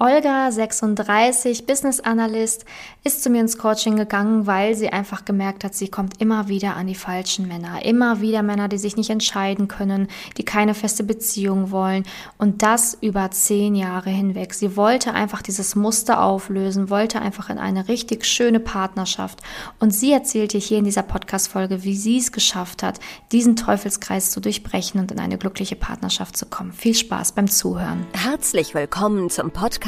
Olga, 36, Business Analyst, ist zu mir ins Coaching gegangen, weil sie einfach gemerkt hat, sie kommt immer wieder an die falschen Männer. Immer wieder Männer, die sich nicht entscheiden können, die keine feste Beziehung wollen. Und das über zehn Jahre hinweg. Sie wollte einfach dieses Muster auflösen, wollte einfach in eine richtig schöne Partnerschaft. Und sie erzählte hier in dieser Podcast-Folge, wie sie es geschafft hat, diesen Teufelskreis zu durchbrechen und in eine glückliche Partnerschaft zu kommen. Viel Spaß beim Zuhören. Herzlich willkommen zum Podcast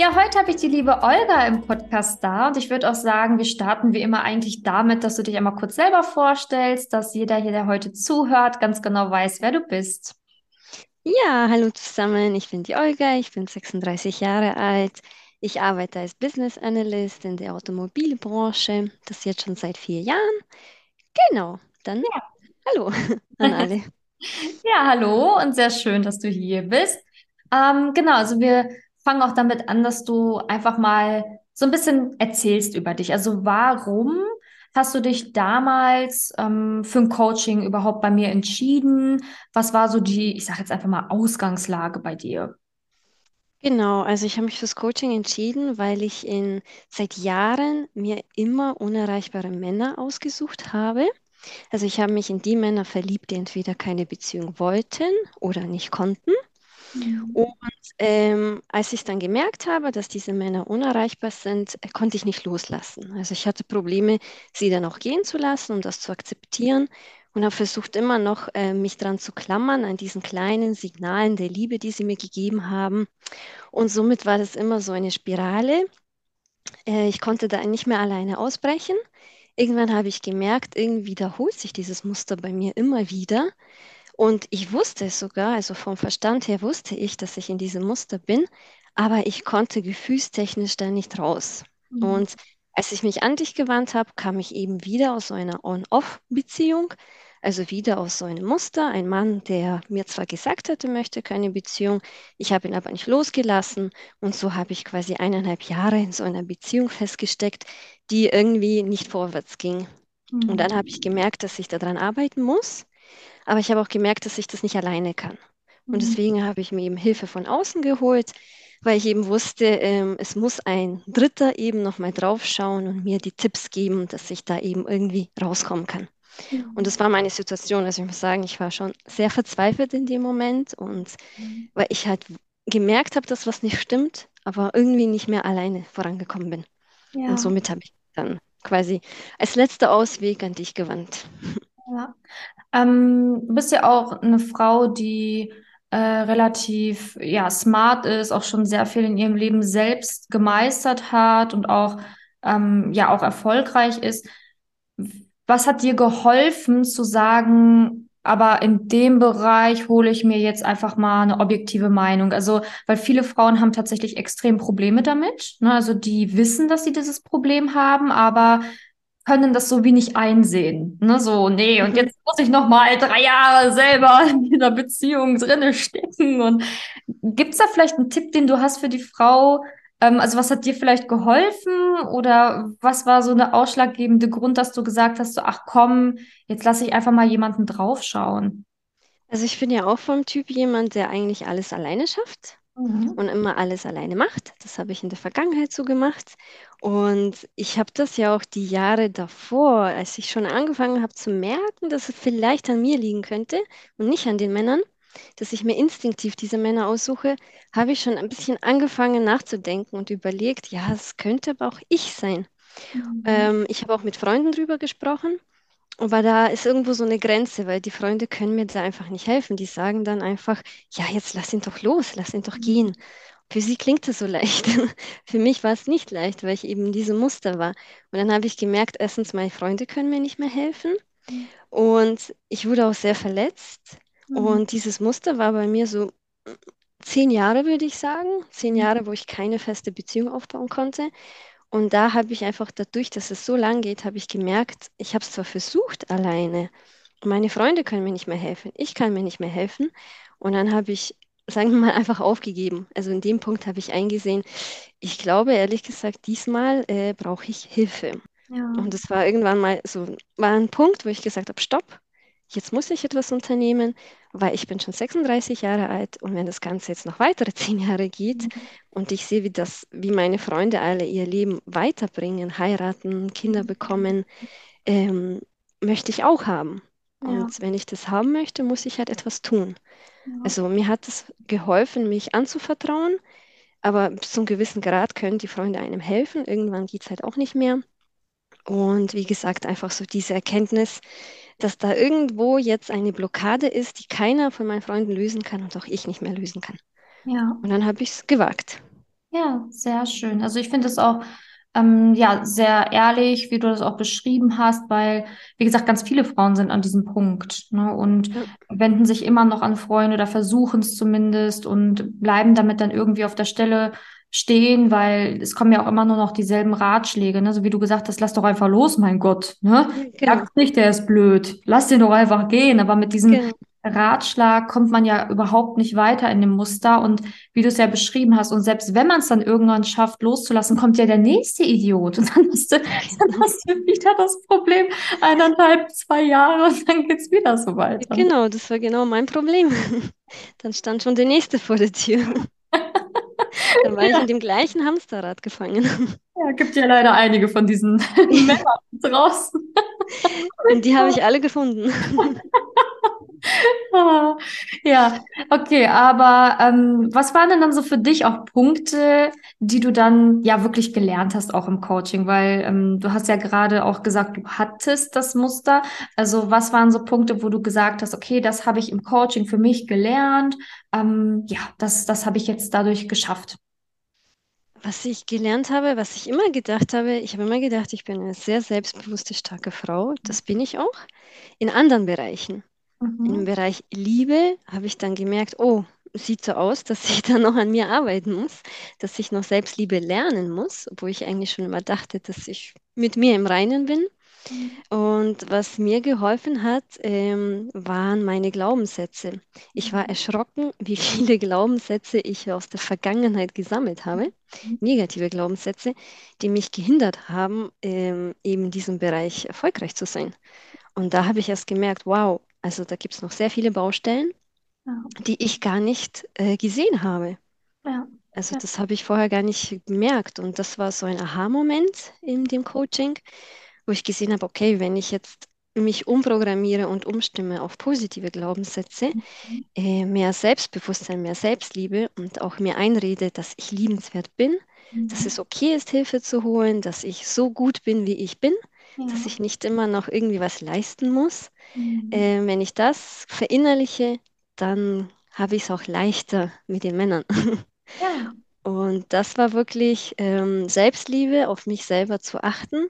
Ja, heute habe ich die liebe Olga im Podcast da und ich würde auch sagen, wir starten wie immer eigentlich damit, dass du dich einmal kurz selber vorstellst, dass jeder hier, der heute zuhört, ganz genau weiß, wer du bist. Ja, hallo zusammen, ich bin die Olga, ich bin 36 Jahre alt. Ich arbeite als Business Analyst in der Automobilbranche, das jetzt schon seit vier Jahren. Genau, dann ja. hallo an alle. ja, hallo und sehr schön, dass du hier bist. Ähm, genau, also wir fang auch damit an, dass du einfach mal so ein bisschen erzählst über dich. Also warum hast du dich damals ähm, für ein Coaching überhaupt bei mir entschieden? Was war so die, ich sage jetzt einfach mal, Ausgangslage bei dir? Genau, also ich habe mich fürs Coaching entschieden, weil ich in seit Jahren mir immer unerreichbare Männer ausgesucht habe. Also ich habe mich in die Männer verliebt, die entweder keine Beziehung wollten oder nicht konnten. Mhm. Und ähm, als ich dann gemerkt habe, dass diese Männer unerreichbar sind, äh, konnte ich nicht loslassen. Also ich hatte Probleme, sie dann auch gehen zu lassen und das zu akzeptieren und habe versucht immer noch, äh, mich dran zu klammern, an diesen kleinen Signalen der Liebe, die sie mir gegeben haben. Und somit war das immer so eine Spirale. Äh, ich konnte da nicht mehr alleine ausbrechen. Irgendwann habe ich gemerkt, irgendwie wiederholt sich dieses Muster bei mir immer wieder. Und ich wusste es sogar, also vom Verstand her wusste ich, dass ich in diesem Muster bin, aber ich konnte gefühlstechnisch da nicht raus. Mhm. Und als ich mich an dich gewandt habe, kam ich eben wieder aus so einer On-Off-Beziehung, also wieder aus so einem Muster. Ein Mann, der mir zwar gesagt hatte, möchte keine Beziehung, ich habe ihn aber nicht losgelassen. Und so habe ich quasi eineinhalb Jahre in so einer Beziehung festgesteckt, die irgendwie nicht vorwärts ging. Mhm. Und dann habe ich gemerkt, dass ich daran arbeiten muss. Aber ich habe auch gemerkt, dass ich das nicht alleine kann. Und mhm. deswegen habe ich mir eben Hilfe von außen geholt, weil ich eben wusste, ähm, es muss ein Dritter eben nochmal draufschauen und mir die Tipps geben, dass ich da eben irgendwie rauskommen kann. Mhm. Und das war meine Situation. Also ich muss sagen, ich war schon sehr verzweifelt in dem Moment und mhm. weil ich halt gemerkt habe, dass was nicht stimmt, aber irgendwie nicht mehr alleine vorangekommen bin. Ja. Und somit habe ich dann quasi als letzter Ausweg an dich gewandt. Ja. Ähm, du bist ja auch eine Frau, die äh, relativ ja, smart ist, auch schon sehr viel in ihrem Leben selbst gemeistert hat und auch, ähm, ja, auch erfolgreich ist. Was hat dir geholfen zu sagen, aber in dem Bereich hole ich mir jetzt einfach mal eine objektive Meinung. Also, weil viele Frauen haben tatsächlich extrem Probleme damit. Ne? Also, die wissen, dass sie dieses Problem haben, aber können das so wenig einsehen. Ne? So, nee, und mhm. jetzt muss ich noch mal drei Jahre selber in dieser Beziehung drinne stecken. Und gibt's da vielleicht einen Tipp, den du hast für die Frau? Ähm, also was hat dir vielleicht geholfen oder was war so eine ausschlaggebende Grund, dass du gesagt hast, so, ach komm, jetzt lasse ich einfach mal jemanden draufschauen? Also ich bin ja auch vom Typ jemand, der eigentlich alles alleine schafft mhm. und immer alles alleine macht. Das habe ich in der Vergangenheit so gemacht. Und ich habe das ja auch die Jahre davor, als ich schon angefangen habe zu merken, dass es vielleicht an mir liegen könnte und nicht an den Männern, dass ich mir instinktiv diese Männer aussuche, habe ich schon ein bisschen angefangen nachzudenken und überlegt, ja, es könnte aber auch ich sein. Mhm. Ähm, ich habe auch mit Freunden drüber gesprochen aber da ist irgendwo so eine Grenze, weil die Freunde können mir da einfach nicht helfen. Die sagen dann einfach, ja, jetzt lass ihn doch los, lass ihn doch mhm. gehen. Für sie klingt es so leicht. Für mich war es nicht leicht, weil ich eben in diesem Muster war. Und dann habe ich gemerkt, erstens, meine Freunde können mir nicht mehr helfen. Mhm. Und ich wurde auch sehr verletzt. Mhm. Und dieses Muster war bei mir so zehn Jahre, würde ich sagen. Zehn Jahre, wo ich keine feste Beziehung aufbauen konnte. Und da habe ich einfach dadurch, dass es so lang geht, habe ich gemerkt, ich habe es zwar versucht alleine, meine Freunde können mir nicht mehr helfen, ich kann mir nicht mehr helfen. Und dann habe ich, sagen wir mal, einfach aufgegeben. Also in dem Punkt habe ich eingesehen, ich glaube ehrlich gesagt, diesmal äh, brauche ich Hilfe. Ja. Und es war irgendwann mal so, war ein Punkt, wo ich gesagt habe, stopp, jetzt muss ich etwas unternehmen, weil ich bin schon 36 Jahre alt und wenn das Ganze jetzt noch weitere zehn Jahre geht Mhm. und ich sehe, wie das, wie meine Freunde alle ihr Leben weiterbringen, heiraten, Kinder bekommen, ähm, möchte ich auch haben. Ja. Und wenn ich das haben möchte, muss ich halt etwas tun. Ja. Also mir hat es geholfen, mich anzuvertrauen, aber bis zu einem gewissen Grad können die Freunde einem helfen. Irgendwann geht es halt auch nicht mehr. Und wie gesagt, einfach so diese Erkenntnis, dass da irgendwo jetzt eine Blockade ist, die keiner von meinen Freunden lösen kann und auch ich nicht mehr lösen kann. Ja. Und dann habe ich es gewagt. Ja, sehr schön. Also ich finde es auch ähm, ja sehr ehrlich, wie du das auch beschrieben hast, weil, wie gesagt, ganz viele Frauen sind an diesem Punkt, ne, und Ja. wenden sich immer noch an Freunde oder versuchen es zumindest und bleiben damit dann irgendwie auf der Stelle stehen, weil es kommen ja auch immer nur noch dieselben Ratschläge, ne? So wie du gesagt hast, lass doch einfach los, mein Gott, ne? Genau, Sag's nicht, der ist blöd. Lass den doch einfach gehen. Aber mit diesem genau. Ratschlag kommt man ja überhaupt nicht weiter in dem Muster. Und wie du es ja beschrieben hast, und selbst wenn man es dann irgendwann schafft, loszulassen, kommt ja der nächste Idiot. Und dann hast du, dann hast du wieder das Problem, eineinhalb, zwei Jahre und dann geht's wieder so weiter. Genau, das war genau mein Problem. Dann stand schon der nächste vor der Tür. Dann war ich Ja. in dem gleichen Hamsterrad gefangen. Ja, gibt ja leider einige von diesen Männern draußen. Und die habe ich alle gefunden. Ja, okay, aber ähm, was waren denn dann so für dich auch Punkte, die du dann ja wirklich gelernt hast, auch im Coaching? Weil ähm, du hast ja gerade auch gesagt, du hattest das Muster. Also was waren so Punkte, wo du gesagt hast, okay, das habe ich im Coaching für mich gelernt. Ähm, ja, das, das habe ich jetzt dadurch geschafft. Was ich gelernt habe, was ich immer gedacht habe, ich habe immer gedacht, ich bin eine sehr selbstbewusste, starke Frau. Das bin ich auch. In anderen Bereichen. Im Mhm. Bereich Liebe habe ich dann gemerkt, oh, sieht so aus, dass ich da noch an mir arbeiten muss, dass ich noch Selbstliebe lernen muss, obwohl ich eigentlich schon immer dachte, dass ich mit mir im Reinen bin. Und was mir geholfen hat, ähm, waren meine Glaubenssätze. Ich war erschrocken, wie viele Glaubenssätze ich aus der Vergangenheit gesammelt habe, negative Glaubenssätze, die mich gehindert haben, ähm, eben in diesem Bereich erfolgreich zu sein. Und da habe ich erst gemerkt, wow, also da gibt es noch sehr viele Baustellen, Ja, die ich gar nicht äh, gesehen habe. ja, Also ja. das habe ich vorher gar nicht gemerkt. Und das war so ein Aha-Moment in dem Coaching, wo ich gesehen habe, okay, wenn ich jetzt mich umprogrammiere und umstimme auf positive Glaubenssätze, äh, mehr Selbstbewusstsein, mehr Selbstliebe und auch mir einrede, dass ich liebenswert bin, dass Mhm. es okay ist, Hilfe zu holen, dass ich so gut bin, wie ich bin, dass Ja. ich nicht immer noch irgendwie was leisten muss. Mhm. Äh, wenn ich das verinnerliche, dann habe ich es auch leichter mit den Männern. Ja. Und das war wirklich ähm, Selbstliebe, auf mich selber zu achten.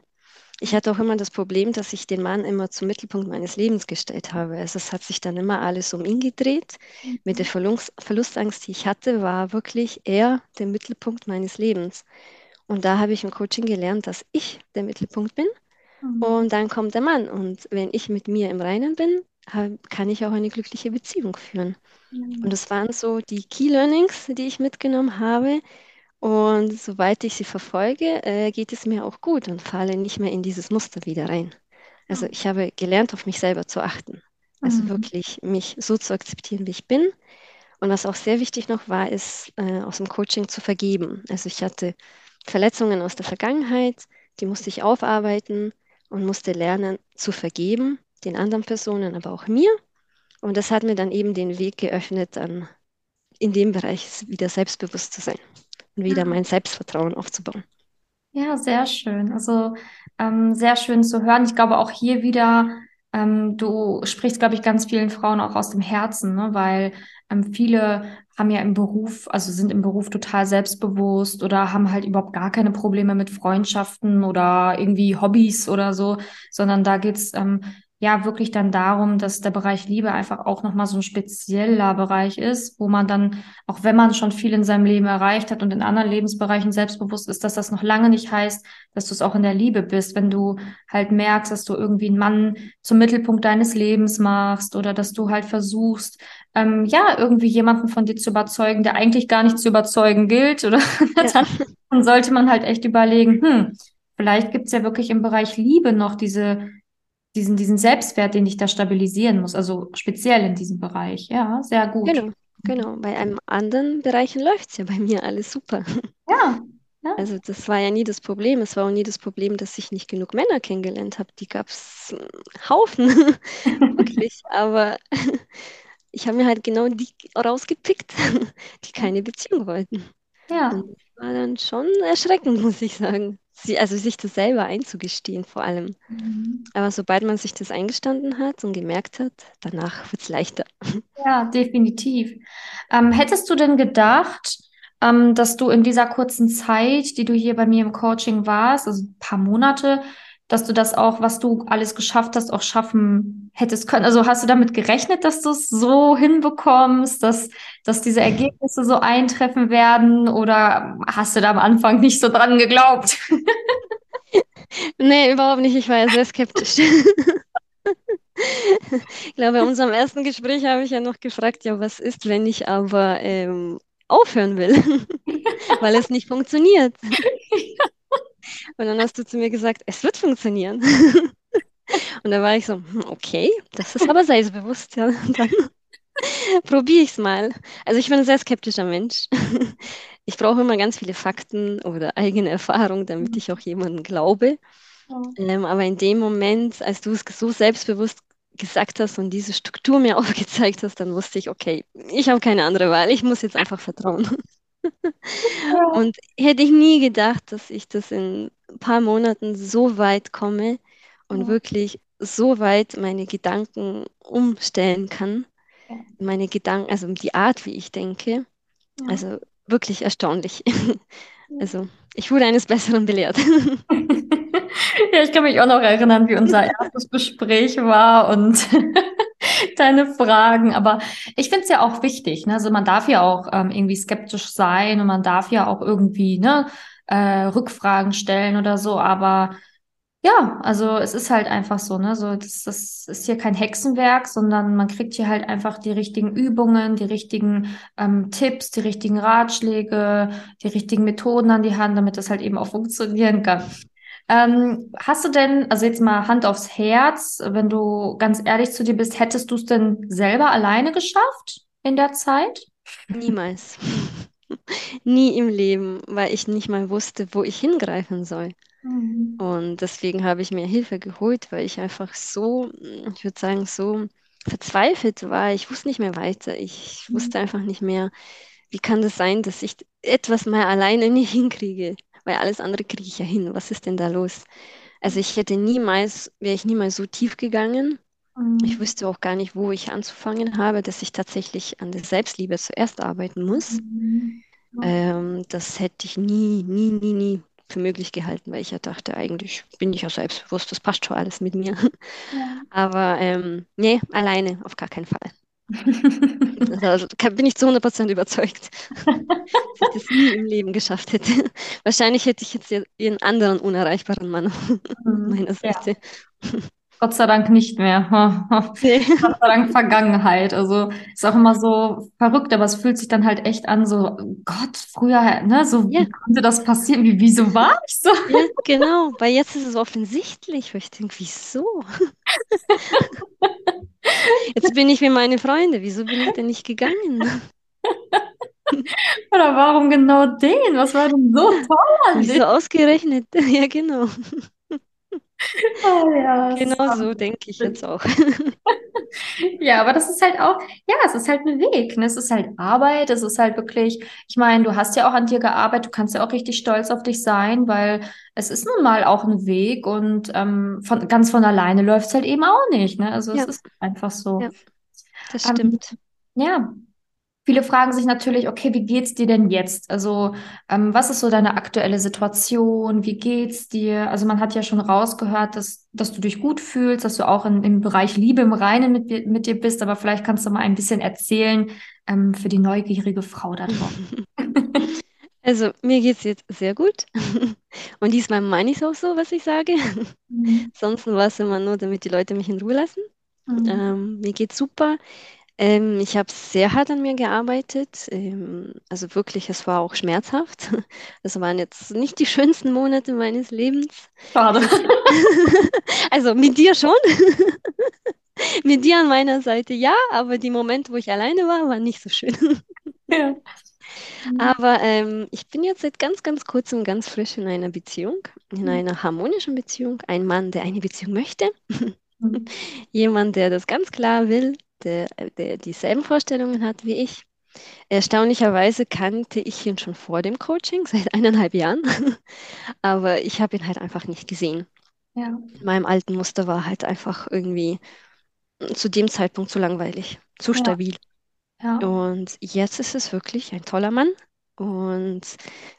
Ich hatte auch immer das Problem, dass ich den Mann immer zum Mittelpunkt meines Lebens gestellt habe. Also es hat sich dann immer alles um ihn gedreht. Mit der Verlust, Verlustangst, die ich hatte, war wirklich er der Mittelpunkt meines Lebens. Und da habe ich im Coaching gelernt, dass ich der Mittelpunkt bin. Mhm. Und dann kommt der Mann. Und wenn ich mit mir im Reinen bin, kann ich auch eine glückliche Beziehung führen. Und Mhm. das waren so die Key Learnings, die ich mitgenommen habe. Und soweit ich sie verfolge, äh, geht es mir auch gut und falle nicht mehr in dieses Muster wieder rein. Also ich habe gelernt, auf mich selber zu achten. Also Mhm. wirklich mich so zu akzeptieren, wie ich bin. Und was auch sehr wichtig noch war, ist, äh, aus dem Coaching zu vergeben. Also ich hatte Verletzungen aus der Vergangenheit, die musste ich aufarbeiten und musste lernen zu vergeben, den anderen Personen, aber auch mir. Und das hat mir dann eben den Weg geöffnet, dann in dem Bereich wieder selbstbewusst zu sein und wieder Ja. mein Selbstvertrauen aufzubauen. Ja, sehr schön. Also ähm, sehr schön zu hören. Ich glaube auch hier wieder, ähm, du sprichst, glaube ich, ganz vielen Frauen auch aus dem Herzen, ne? Weil ähm, viele haben ja im Beruf, also sind im Beruf total selbstbewusst oder haben halt überhaupt gar keine Probleme mit Freundschaften oder irgendwie Hobbys oder so, sondern da geht's ähm, ja wirklich dann darum, dass der Bereich Liebe einfach auch nochmal so ein spezieller Bereich ist, wo man dann, auch wenn man schon viel in seinem Leben erreicht hat und in anderen Lebensbereichen selbstbewusst ist, dass das noch lange nicht heißt, dass du es auch in der Liebe bist, wenn du halt merkst, dass du irgendwie einen Mann zum Mittelpunkt deines Lebens machst oder dass du halt versuchst, ähm, ja, irgendwie jemanden von dir zu überzeugen, der eigentlich gar nicht zu überzeugen gilt oder ja. dann sollte man halt echt überlegen, hm, vielleicht gibt's ja wirklich im Bereich Liebe noch diese diesen, diesen Selbstwert, den ich da stabilisieren muss, also speziell in diesem Bereich. Ja, sehr gut. Genau, genau. Bei einem anderen Bereichen läuft es ja bei mir alles super. Ja, ja. Also das war ja nie das Problem. Es war auch nie das Problem, dass ich nicht genug Männer kennengelernt habe. Die gab es Haufen, wirklich. Aber ich habe mir halt genau die rausgepickt, die keine Beziehung wollten. Ja. Und das war dann schon erschreckend, muss ich sagen sie, also sich das selber einzugestehen vor allem. Mhm. Aber sobald man sich das eingestanden hat und gemerkt hat, danach wird es leichter. Ja, definitiv. Ähm, hättest du denn gedacht, ähm, dass du in dieser kurzen Zeit, die du hier bei mir im Coaching warst, also ein paar Monate, dass du das auch, was du alles geschafft hast, auch schaffen hättest können. Also hast du damit gerechnet, dass du es so hinbekommst, dass, dass diese Ergebnisse so eintreffen werden? Oder hast du da am Anfang nicht so dran geglaubt? nee, überhaupt nicht. Ich war ja sehr skeptisch. ich glaube, bei unserem ersten Gespräch habe ich ja noch gefragt, ja, was ist, wenn ich aber ähm, aufhören will, weil es nicht funktioniert. Und dann hast du zu mir gesagt, es wird funktionieren. Und da war ich so, hm, okay, das ist aber selbstbewusst. Ja. Dann probiere ich es mal. Also ich bin ein sehr skeptischer Mensch. Ich brauche immer ganz viele Fakten oder eigene Erfahrung, damit ich auch jemandem glaube. Ähm, aber in dem Moment, als du es so selbstbewusst gesagt hast und diese Struktur mir aufgezeigt hast, dann wusste ich, okay, ich habe keine andere Wahl. Ich muss jetzt einfach vertrauen. Und hätte ich nie gedacht, dass ich das in paar Monaten so weit komme und ja. wirklich so weit meine Gedanken umstellen kann. Ja. Meine Gedanken, also die Art, wie ich denke. Ja. Also wirklich erstaunlich. Also ich wurde eines Besseren belehrt. Ja, ich kann mich auch noch erinnern, wie unser erstes Gespräch war und deine Fragen. Aber ich finde es ja auch wichtig. Ne? Also man darf ja auch ähm, irgendwie skeptisch sein und man darf ja auch irgendwie ne, äh, Rückfragen stellen oder so. Aber ja, also es ist halt einfach so, ne? So, das, das ist hier kein Hexenwerk, sondern man kriegt hier halt einfach die richtigen Übungen, die richtigen ähm, Tipps, die richtigen Ratschläge, die richtigen Methoden an die Hand, damit das halt eben auch funktionieren kann. Ähm, hast du denn, also jetzt mal Hand aufs Herz, wenn du ganz ehrlich zu dir bist, hättest du es denn selber alleine geschafft in der Zeit? Niemals. Nie im Leben, weil ich nicht mal wusste, wo ich hingreifen soll. Mhm. Und deswegen habe ich mir Hilfe geholt, weil ich einfach so, ich würde sagen, so verzweifelt war. Ich wusste nicht mehr weiter. Ich mhm. wusste einfach nicht mehr, wie kann das sein, dass ich etwas mal alleine nicht hinkriege weil alles andere kriege ich ja hin. Was ist denn da los? Also ich hätte niemals, wäre ich niemals so tief gegangen. Mhm. Ich wüsste auch gar nicht, wo ich anzufangen habe, dass ich tatsächlich an der Selbstliebe zuerst arbeiten muss. Mhm. Ähm, das hätte ich nie, nie, nie, nie für möglich gehalten, weil ich ja dachte, eigentlich bin ich ja selbstbewusst, das passt schon alles mit mir. Ja. Aber ähm, nee, alleine auf gar keinen Fall. also, bin ich zu 100% überzeugt, dass ich das nie im Leben geschafft hätte. Wahrscheinlich hätte ich jetzt einen anderen unerreichbaren Mann auf mhm. meiner Seite. Ja. Gott sei Dank nicht mehr. Nee. Gott sei Dank Vergangenheit. Also ist auch immer so verrückt, aber es fühlt sich dann halt echt an, so Gott, früher, ne, so ja. wie konnte das passieren? Wie, wieso war ich so? Ja, genau, weil jetzt ist es offensichtlich, weil ich denke, wieso? Jetzt bin ich wie meine Freunde. Wieso bin ich denn nicht gegangen? Oder warum genau den? Was war denn so toll Wieso ausgerechnet? Ja, genau. Oh, ja, genau so denke ich jetzt auch. ja, aber das ist halt auch, ja, es ist halt ein Weg. Ne? Es ist halt Arbeit, es ist halt wirklich, ich meine, du hast ja auch an dir gearbeitet, du kannst ja auch richtig stolz auf dich sein, weil es ist nun mal auch ein Weg und ähm, von, ganz von alleine läuft es halt eben auch nicht. Ne? Also ja. es ist einfach so. Ja, das ähm, stimmt. Ähm, ja. Viele fragen sich natürlich, okay, wie geht's dir denn jetzt? Also, ähm, was ist so deine aktuelle Situation? Wie geht's dir? Also, man hat ja schon rausgehört, dass, dass du dich gut fühlst, dass du auch in, im Bereich Liebe im Reinen mit, mit dir bist, aber vielleicht kannst du mal ein bisschen erzählen, ähm, für die neugierige Frau da draußen. Also, mir geht es jetzt sehr gut. Und diesmal meine ich es auch so, was ich sage. Mhm. Sonst war es immer nur, damit die Leute mich in Ruhe lassen. Mhm. Ähm, mir geht's super. Ähm, ich habe sehr hart an mir gearbeitet. Ähm, also wirklich, es war auch schmerzhaft. Es waren jetzt nicht die schönsten Monate meines Lebens. Schade. Also mit dir schon. Mit dir an meiner Seite ja, aber die Momente, wo ich alleine war, waren nicht so schön. Ja. Aber ähm, ich bin jetzt seit ganz, ganz kurzem ganz frisch in einer Beziehung, in Mhm. einer harmonischen Beziehung. Ein Mann, der eine Beziehung möchte. Mhm. Jemand, der das ganz klar will, der, der dieselben Vorstellungen hat wie ich. Erstaunlicherweise kannte ich ihn schon vor dem Coaching, seit eineinhalb Jahren, aber ich habe ihn halt einfach nicht gesehen. Ja. In meinem alten Muster war halt einfach irgendwie zu dem Zeitpunkt zu langweilig, zu Ja. stabil. Ja. Und jetzt ist es wirklich ein toller Mann. Und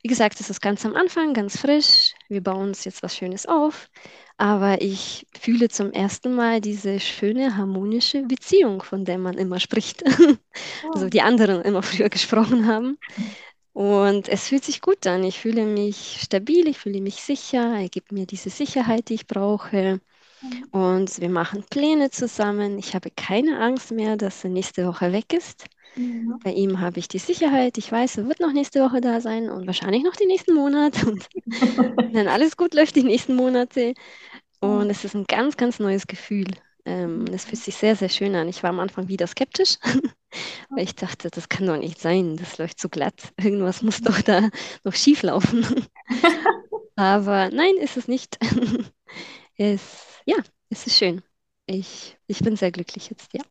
wie gesagt, es ist ganz am Anfang, ganz frisch. Wir bauen uns jetzt was Schönes auf. Aber ich fühle zum ersten Mal diese schöne, harmonische Beziehung, von der man immer spricht. Also Oh. die anderen immer früher gesprochen haben. Und es fühlt sich gut an. Ich fühle mich stabil, ich fühle mich sicher. Er gibt mir diese Sicherheit, die ich brauche. Mhm. Und wir machen Pläne zusammen. Ich habe keine Angst mehr, dass er nächste Woche weg ist. Ja. Bei ihm habe ich die Sicherheit. Ich weiß, er wird noch nächste Woche da sein und wahrscheinlich noch die nächsten Monate. Und wenn alles gut läuft, die nächsten Monate. Und es ist ein ganz, ganz neues Gefühl. Ähm, es fühlt sich sehr, sehr schön an. Ich war am Anfang wieder skeptisch, weil ich dachte, das kann doch nicht sein. Das läuft so glatt. Irgendwas muss doch da noch schief laufen. Aber nein, ist es nicht. Es, ja, es ist schön. Ich, ich bin sehr glücklich jetzt, ja.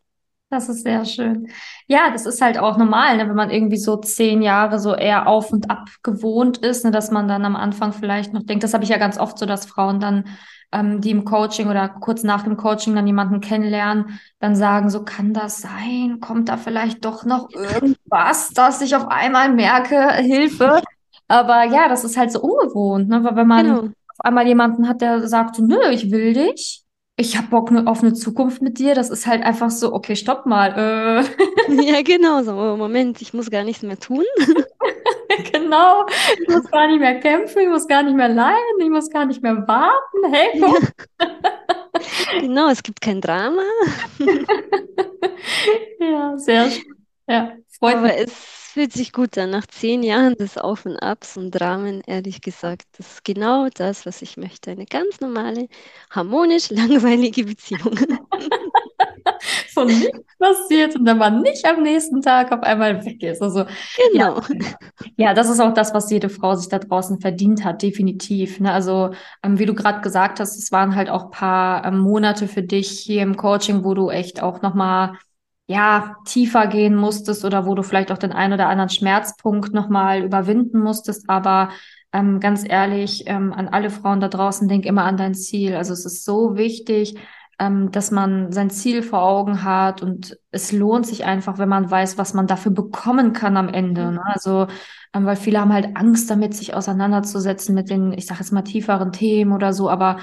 Das ist sehr schön. Ja, das ist halt auch normal, ne, wenn man irgendwie so zehn Jahre so eher auf und ab gewohnt ist, ne, dass man dann am Anfang vielleicht noch denkt, das habe ich ja ganz oft so, dass Frauen dann, ähm, die im Coaching oder kurz nach dem Coaching dann jemanden kennenlernen, dann sagen, so kann das sein? Kommt da vielleicht doch noch irgendwas, dass ich auf einmal merke, Hilfe? Aber ja, das ist halt so ungewohnt, ne, weil wenn man Genau. auf einmal jemanden hat, der sagt, so, nö, ich will dich. Ich habe Bock ne- auf eine Zukunft mit dir. Das ist halt einfach so, okay, stopp mal. Äh, Ja, genau so. Moment, ich muss gar nichts mehr tun. genau. Ich muss gar nicht mehr kämpfen, ich muss gar nicht mehr leiden, ich muss gar nicht mehr warten. Hey, guck. Genau, es gibt kein Drama, Ja, sehr schön. Ja, freut mich. aber es fühlt sich gut an. Nach zehn Jahren des Auf und Abs und Dramen, ehrlich gesagt, das ist genau das, was ich möchte. Eine ganz normale, harmonisch, langweilige Beziehung. So nichts passiert und dann man nicht am nächsten Tag auf einmal weg ist. Also, Genau. Ja, das ist auch das, was jede Frau sich da draußen verdient hat, definitiv. Ne? Also, ähm, wie du gerade gesagt hast, es waren halt auch paar ähm, Monate für dich hier im Coaching, wo du echt auch nochmal, ja, tiefer gehen musstest oder wo du vielleicht auch den einen oder anderen Schmerzpunkt nochmal überwinden musstest. Aber ähm, ganz ehrlich, ähm, an alle Frauen da draußen, denk immer an dein Ziel. Also, es ist so wichtig, ähm, dass man sein Ziel vor Augen hat und es lohnt sich einfach, wenn man weiß, was man dafür bekommen kann am Ende. Ne? Also, ähm, weil viele haben halt Angst damit, sich auseinanderzusetzen mit den, ich sage jetzt mal, tieferen Themen oder so. Aber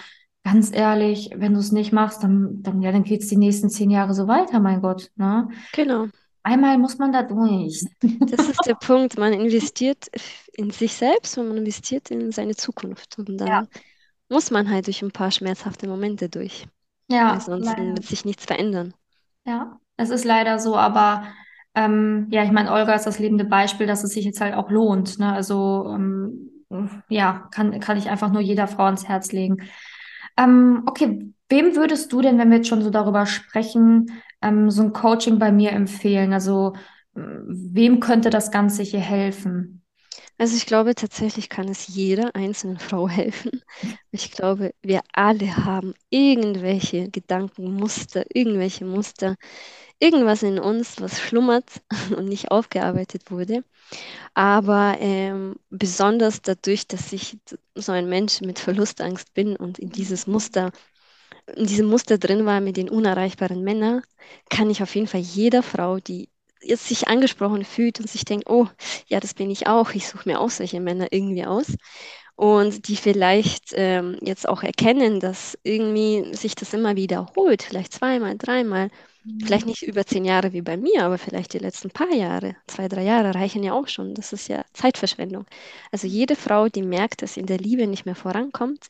ganz ehrlich, wenn du es nicht machst, dann, dann, ja, dann geht's die nächsten zehn Jahre so weiter, mein Gott. Ne? Genau. Einmal muss man da durch. Das ist der Punkt. Man investiert in sich selbst und man investiert in seine Zukunft. Und dann Ja. muss man halt durch ein paar schmerzhafte Momente durch. Ja, sonst leider. wird sich nichts verändern. Ja, es ist leider so, aber ähm, ja, ich meine, Olga ist das lebende Beispiel, dass es sich jetzt halt auch lohnt. Ne? Also ähm, ja, kann, kann ich einfach nur jeder Frau ans Herz legen. Ähm, okay, wem würdest du denn, wenn wir jetzt schon so darüber sprechen, ähm, so ein Coaching bei mir empfehlen? Also wem könnte das Ganze hier helfen? Also ich glaube, tatsächlich kann es jeder einzelnen Frau helfen. Ich glaube, wir alle haben irgendwelche Gedankenmuster, irgendwelche Muster, irgendwas in uns, was schlummert und nicht aufgearbeitet wurde. Aber ähm, besonders dadurch, dass ich so ein Mensch mit Verlustangst bin und in dieses Muster, in diesem Muster drin war mit den unerreichbaren Männern, kann ich auf jeden Fall jeder Frau, die jetzt sich angesprochen fühlt und sich denkt, oh, ja, das bin ich auch, ich suche mir auch solche Männer irgendwie aus und die vielleicht ähm, jetzt auch erkennen, dass irgendwie sich das immer wiederholt, vielleicht zweimal, dreimal. Vielleicht nicht über zehn Jahre wie bei mir, aber vielleicht die letzten paar Jahre, zwei, drei Jahre reichen ja auch schon. Das ist ja Zeitverschwendung. Also jede Frau, die merkt, dass sie in der Liebe nicht mehr vorankommt,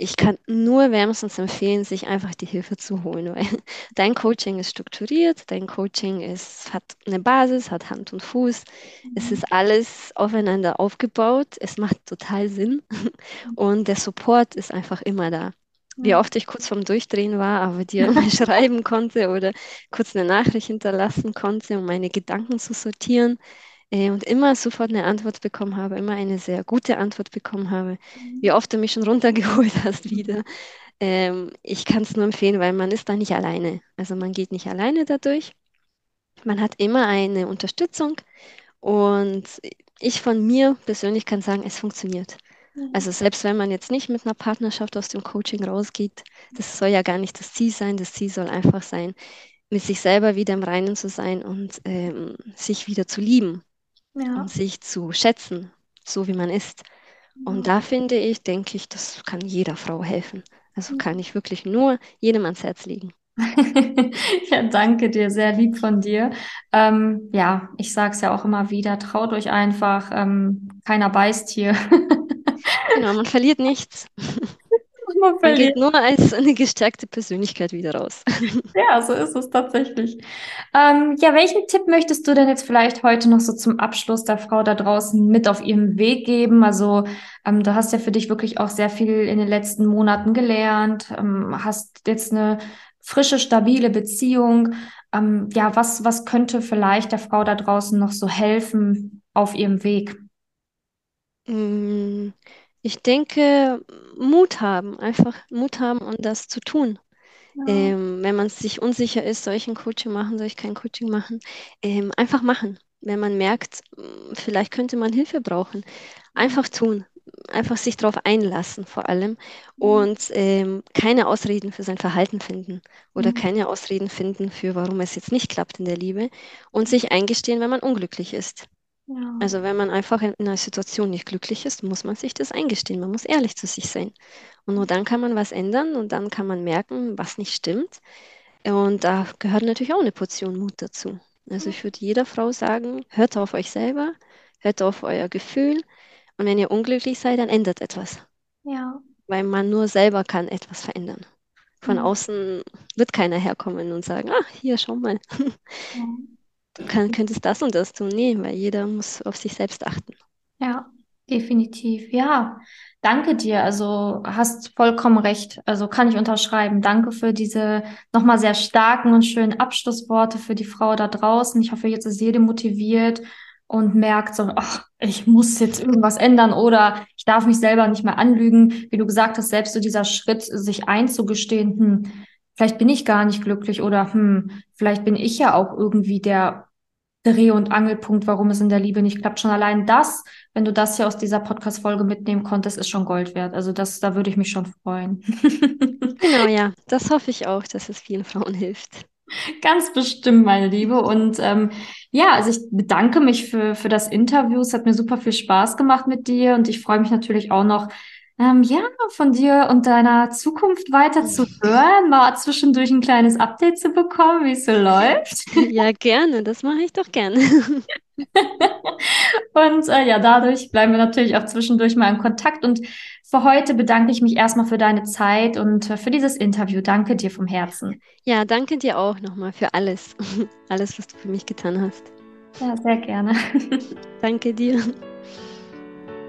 ich kann nur wärmstens empfehlen, sich einfach die Hilfe zu holen, weil dein Coaching ist strukturiert, dein Coaching ist, hat eine Basis, hat Hand und Fuß. Mhm. Es ist alles aufeinander aufgebaut. Es macht total Sinn. Mhm. Und der Support ist einfach immer da. Wie oft ich kurz vorm Durchdrehen war, aber dir mal schreiben konnte oder kurz eine Nachricht hinterlassen konnte, um meine Gedanken zu sortieren äh, und immer sofort eine Antwort bekommen habe, immer eine sehr gute Antwort bekommen habe, mhm. wie oft du mich schon runtergeholt hast wieder. Ähm, ich kann es nur empfehlen, weil man ist da nicht alleine. Also man geht nicht alleine dadurch. Man hat immer eine Unterstützung und ich von mir persönlich kann sagen, es funktioniert. Mhm. Also selbst wenn man jetzt nicht mit einer Partnerschaft aus dem Coaching rausgeht, das soll ja gar nicht das Ziel sein. Das Ziel soll einfach sein, mit sich selber wieder im Reinen zu sein und ähm, sich wieder zu lieben ja. und sich zu schätzen, so wie man ist. Und da finde ich, denke ich, das kann jeder Frau helfen. Also kann ich wirklich nur jedem ans Herz legen. ja, danke dir, sehr lieb von dir. Ähm, ja, ich sage es ja auch immer wieder, traut euch einfach, ähm, keiner beißt hier. genau, man verliert nichts man, man geht nur als eine gestärkte Persönlichkeit wieder raus. Ja, so ist es tatsächlich. Ähm, ja, welchen Tipp möchtest du denn jetzt vielleicht heute noch so zum Abschluss der Frau da draußen mit auf ihrem Weg geben? Also ähm, du hast ja für dich wirklich auch sehr viel in den letzten Monaten gelernt, ähm, hast jetzt eine frische, stabile Beziehung. Ähm, ja, was, was könnte vielleicht der Frau da draußen noch so helfen auf ihrem Weg? Mm, ich denke, Mut haben, einfach Mut haben und das zu tun. Ja. Ähm, wenn man sich unsicher ist, soll ich ein Coaching machen, soll ich kein Coaching machen, ähm, einfach machen. Wenn man merkt, hm, vielleicht könnte man Hilfe brauchen, einfach tun, einfach sich darauf einlassen vor allem und ähm, keine Ausreden für sein Verhalten finden oder mhm. keine Ausreden finden für, warum es jetzt nicht klappt in der Liebe und sich eingestehen, wenn man unglücklich ist. Ja. Also wenn man einfach in einer Situation nicht glücklich ist, muss man sich das eingestehen. Man muss ehrlich zu sich sein. Und nur dann kann man was ändern und dann kann man merken, was nicht stimmt. Und da gehört natürlich auch eine Portion Mut dazu. Also ich würde jeder Frau sagen, hört auf euch selber, hört auf euer Gefühl. Und wenn ihr unglücklich seid, dann ändert etwas. Ja. Weil man nur selber kann etwas verändern. Von mhm. außen wird keiner herkommen und sagen, ah, hier, schau mal. Ja du kann, könntest das und das tun. Nee, weil jeder muss auf sich selbst achten. Ja, definitiv. Ja, danke dir. Also hast vollkommen recht. Also kann ich unterschreiben. Danke für diese nochmal sehr starken und schönen Abschlussworte für die Frau da draußen. Ich hoffe, jetzt ist jede motiviert und merkt so, ach, ich muss jetzt irgendwas ändern oder ich darf mich selber nicht mehr anlügen. Wie du gesagt hast, selbst so dieser Schritt, sich einzugestehen, hm, vielleicht bin ich gar nicht glücklich oder hm, vielleicht bin ich ja auch irgendwie der Dreh- und Angelpunkt, warum es in der Liebe nicht klappt. Schon allein das, wenn du das hier aus dieser Podcast-Folge mitnehmen konntest, ist schon Gold wert. Also das, da würde ich mich schon freuen. genau, ja. Das hoffe ich auch, dass es vielen Frauen hilft. Ganz bestimmt, meine Liebe. Und ähm, ja, also ich bedanke mich für, für das Interview. Es hat mir super viel Spaß gemacht mit dir und ich freue mich natürlich auch noch, ähm, ja, von dir und deiner Zukunft weiter zu hören, mal zwischendurch ein kleines Update zu bekommen, wie es so läuft. Ja, gerne, das mache ich doch gerne. und äh, ja, dadurch bleiben wir natürlich auch zwischendurch mal in Kontakt. Und für heute bedanke ich mich erstmal für deine Zeit und äh, für dieses Interview. Danke dir vom Herzen. Ja, danke dir auch nochmal für alles. Alles, was du für mich getan hast. Ja, sehr gerne. danke dir.